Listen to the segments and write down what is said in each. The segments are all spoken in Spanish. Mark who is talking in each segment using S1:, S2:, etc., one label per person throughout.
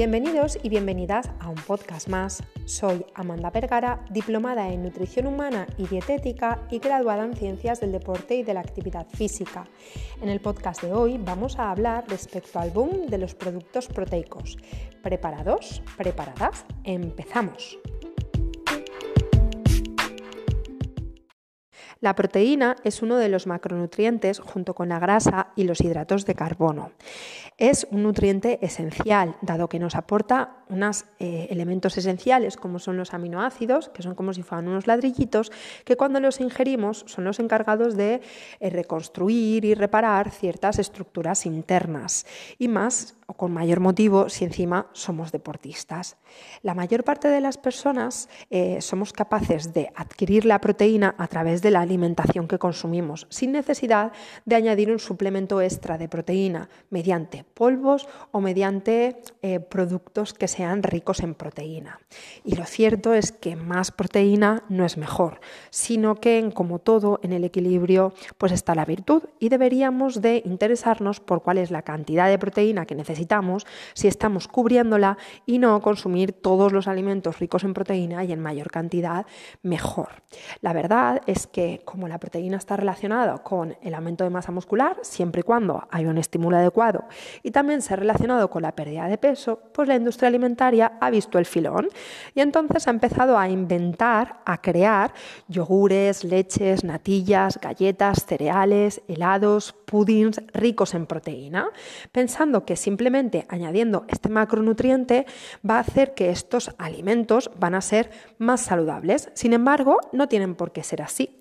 S1: Bienvenidos y bienvenidas a un podcast más. Soy Amanda Vergara, diplomada en nutrición humana y dietética y graduada en ciencias del deporte y de la actividad física. En el podcast de hoy vamos a hablar respecto al boom de los productos proteicos. ¿Preparados? ¿Preparadas? Empezamos. La proteína es uno de los macronutrientes junto con la grasa y los hidratos de carbono. Es un nutriente esencial, dado que nos aporta unos eh, elementos esenciales como son los aminoácidos, que son como si fueran unos ladrillitos, que cuando los ingerimos son los encargados de eh, reconstruir y reparar ciertas estructuras internas. Y más o con mayor motivo si encima somos deportistas. La mayor parte de las personas eh, somos capaces de adquirir la proteína a través de la alimentación que consumimos, sin necesidad de añadir un suplemento extra de proteína mediante polvos o mediante eh, productos que sean ricos en proteína. Y lo cierto es que más proteína no es mejor, sino que como todo en el equilibrio pues está la virtud y deberíamos de interesarnos por cuál es la cantidad de proteína que necesitamos necesitamos si estamos cubriéndola y no consumir todos los alimentos ricos en proteína y en mayor cantidad, mejor. La verdad es que como la proteína está relacionada con el aumento de masa muscular, siempre y cuando hay un estímulo adecuado, y también se ha relacionado con la pérdida de peso, pues la industria alimentaria ha visto el filón y entonces ha empezado a inventar, a crear yogures, leches, natillas, galletas, cereales, helados, puddings ricos en proteína, pensando que simplemente añadiendo este macronutriente va a hacer que estos alimentos van a ser más saludables. Sin embargo, no tienen por qué ser así.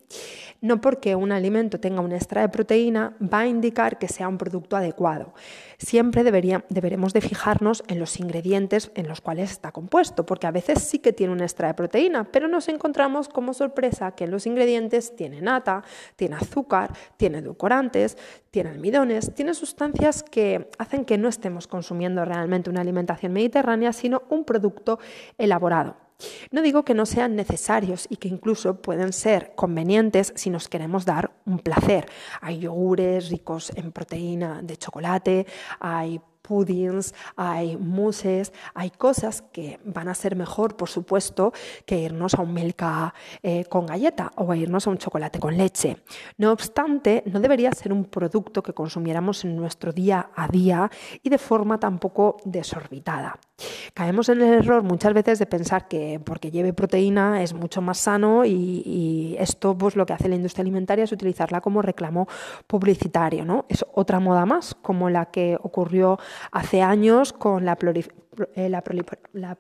S1: No porque un alimento tenga un extra de proteína va a indicar que sea un producto adecuado. Siempre deberemos de fijarnos en los ingredientes en los cuales está compuesto, porque a veces sí que tiene un extra de proteína, pero nos encontramos como sorpresa que en los ingredientes tiene nata, tiene azúcar, tiene edulcorantes, tiene almidones, tiene sustancias que hacen que no estemos consumiendo realmente una alimentación mediterránea, sino un producto elaborado. No digo que no sean necesarios y que incluso pueden ser convenientes si nos queremos dar un placer. Hay yogures ricos en proteína de chocolate, hay puddings, hay mousses, hay cosas que van a ser mejor, por supuesto, que irnos a un milka eh, con galleta o a irnos a un chocolate con leche. No obstante, no debería ser un producto que consumiéramos en nuestro día a día y de forma tampoco desorbitada. Caemos en el error muchas veces de pensar que porque lleve proteína es mucho más sano y, esto pues lo que hace la industria alimentaria es utilizarla como reclamo publicitario, ¿no? Es otra moda más, como la que ocurrió hace años con la, eh, la,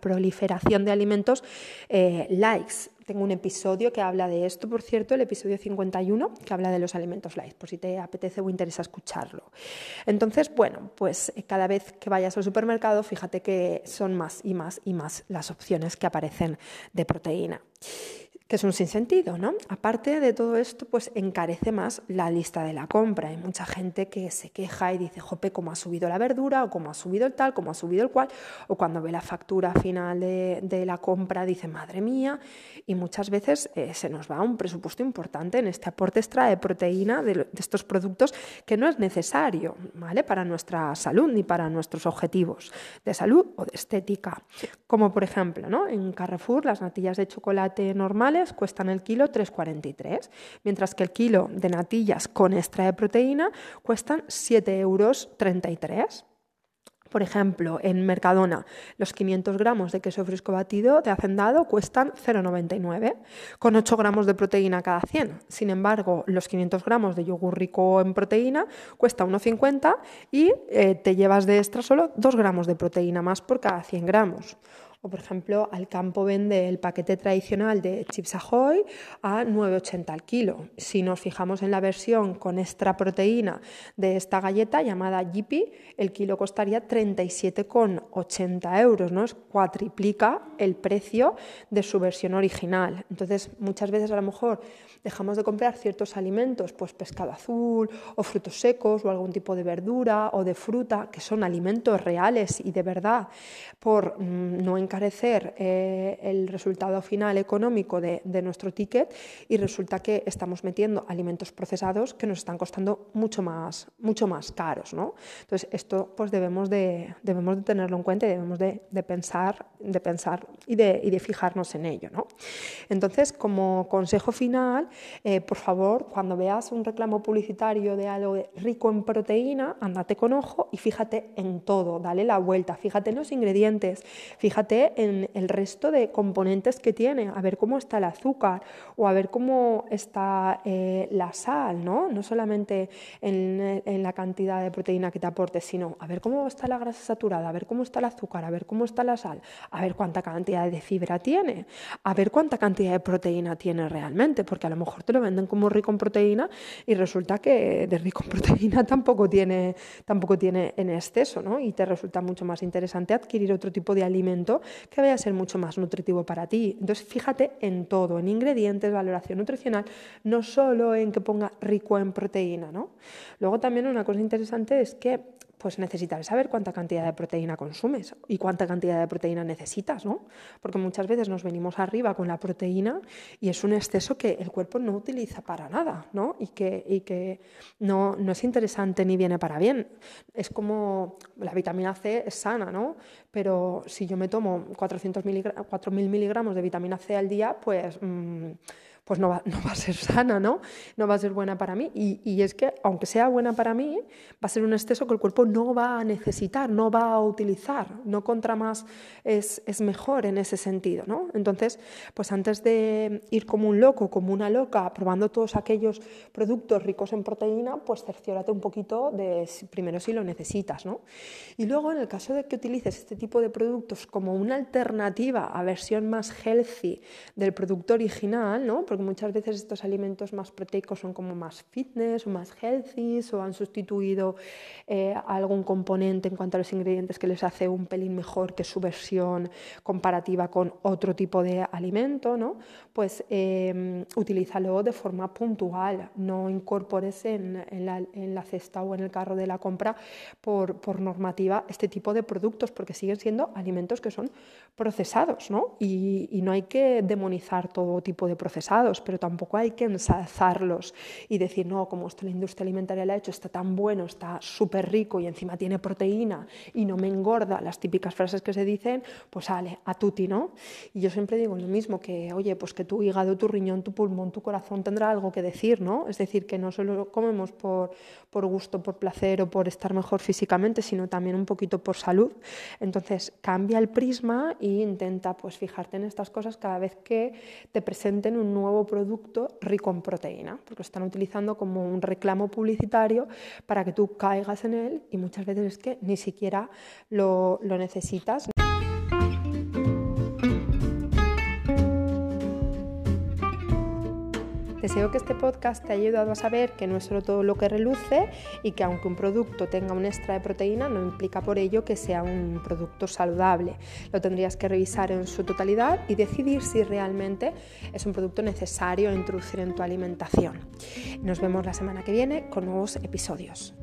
S1: proliferación de alimentos eh, likes. Tengo un episodio que habla de esto, por cierto, el episodio 51, que habla de los alimentos likes, por si te apetece o interesa escucharlo. Entonces, bueno, pues eh, cada vez que vayas al supermercado, fíjate que son más y más y más las opciones que aparecen de proteína que es un sinsentido, ¿no? Aparte de todo esto, pues encarece más la lista de la compra. Hay mucha gente que se queja y dice, jope, cómo ha subido la verdura, o cómo ha subido el tal, cómo ha subido el cual, o cuando ve la factura final de, la compra dice, madre mía, y muchas veces eh, se nos va un presupuesto importante en este aporte extra de proteína de, de estos productos que no es necesario, ¿vale? Para nuestra salud ni para nuestros objetivos de salud o de estética. Como por ejemplo, ¿no? En Carrefour las natillas de chocolate normales cuestan el kilo 3,43, mientras que el kilo de natillas con extra de proteína cuestan 7,33 euros. Por ejemplo, en Mercadona, los 500 gramos de queso fresco batido de hacendado cuestan 0,99, con 8 gramos de proteína cada 100. Sin embargo, los 500 gramos de yogur rico en proteína cuesta 1,50 y eh, te llevas de extra solo 2 gramos de proteína más por cada 100 gramos. O, por ejemplo, Alcampo vende el paquete tradicional de Chips Ahoy a 9,80 al kilo. Si nos fijamos en la versión con extra proteína de esta galleta llamada Jippy, el kilo costaría 37,80 euros, ¿no? Es cuatriplica el precio de su versión original. Entonces, muchas veces a lo mejor dejamos de comprar ciertos alimentos, pues pescado azul o frutos secos o algún tipo de verdura o de fruta, que son alimentos reales y de verdad, por mm, no encajar eh, el resultado final económico de, nuestro ticket y resulta que estamos metiendo alimentos procesados que nos están costando mucho más, mucho más caros. ¿no? Entonces, esto pues debemos de, debemos de tenerlo en cuenta y debemos de, pensar, de pensar y de, y de fijarnos en ello. ¿no? Entonces, como consejo final, eh, por favor, cuando veas un reclamo publicitario de algo rico en proteína, andate con ojo y fíjate en todo, dale la vuelta, fíjate en los ingredientes, fíjate en el resto de componentes que tiene, a ver cómo está el azúcar o a ver cómo está eh, la sal, ¿no? No solamente en, en, la cantidad de proteína que te aporte, sino a ver cómo está la grasa saturada, a ver cómo está el azúcar, a ver cómo está la sal, a ver cuánta cantidad de fibra tiene, a ver cuánta cantidad de proteína tiene realmente, porque a lo mejor te lo venden como rico en proteína y resulta que de rico en proteína tampoco tiene, tampoco tiene en exceso, ¿no? Y te resulta mucho más interesante adquirir otro tipo de alimento que vaya a ser mucho más nutritivo para ti. Entonces, fíjate en todo, en ingredientes, valoración nutricional, no solo en que ponga rico en proteína, ¿no? Luego también una cosa interesante es que pues necesitarás saber cuánta cantidad de proteína consumes y cuánta cantidad de proteína necesitas, ¿no? Porque muchas veces nos venimos arriba con la proteína y es un exceso que el cuerpo no utiliza para nada, ¿no? Y que, y que no, no es interesante ni viene para bien. Es como la vitamina C es sana, ¿no? Pero si yo me tomo 400 4.000 miligramos de vitamina C al día, pues... Mm, pues no va, no va, a ser sana, ¿no? No va a ser buena para mí. Y, y, es que, aunque sea buena para mí, va a ser un exceso que el cuerpo no va a necesitar, no va a utilizar. No contra más es, es mejor en ese sentido, ¿no? Entonces, pues antes de ir como un loco, como una loca, probando todos aquellos productos ricos en proteína, pues cerciórate un poquito de primero si lo necesitas, ¿no? Y luego, en el caso de que utilices este tipo de productos como una alternativa a versión más healthy del producto original, ¿no? Porque muchas veces estos alimentos más proteicos son como más fitness o más healthy o han sustituido eh, algún componente en cuanto a los ingredientes que les hace un pelín mejor que su versión comparativa con otro tipo de alimento, ¿no? pues eh, utilízalo de forma puntual, no incorpores en, la, cesta o en el carro de la compra por, por normativa este tipo de productos, porque siguen siendo alimentos que son procesados, ¿no? Y, y no hay que demonizar todo tipo de procesados pero tampoco hay que ensalzarlos y decir, no, como esto la industria alimentaria la ha hecho, está tan bueno, está súper rico y encima tiene proteína y no me engorda, las típicas frases que se dicen, pues sale, a tutti, ¿no? Y yo siempre digo lo mismo, que oye, pues que tu hígado, tu riñón, tu pulmón, tu corazón tendrá algo que decir, ¿no? Es decir, que no solo comemos por, por gusto, por placer o por estar mejor físicamente, sino también un poquito por salud. Entonces, cambia el prisma e intenta pues fijarte en estas cosas cada vez que te presenten un producto rico en proteína, porque lo están utilizando como un reclamo publicitario para que tú caigas en él y muchas veces es que ni siquiera lo necesitas. Deseo que este podcast te haya ayudado a saber que no es solo todo lo que reluce y que aunque un producto tenga un extra de proteína no implica por ello que sea un producto saludable. Lo tendrías que revisar en su totalidad y decidir si realmente es un producto necesario introducir en tu alimentación. Nos vemos la semana que viene con nuevos episodios.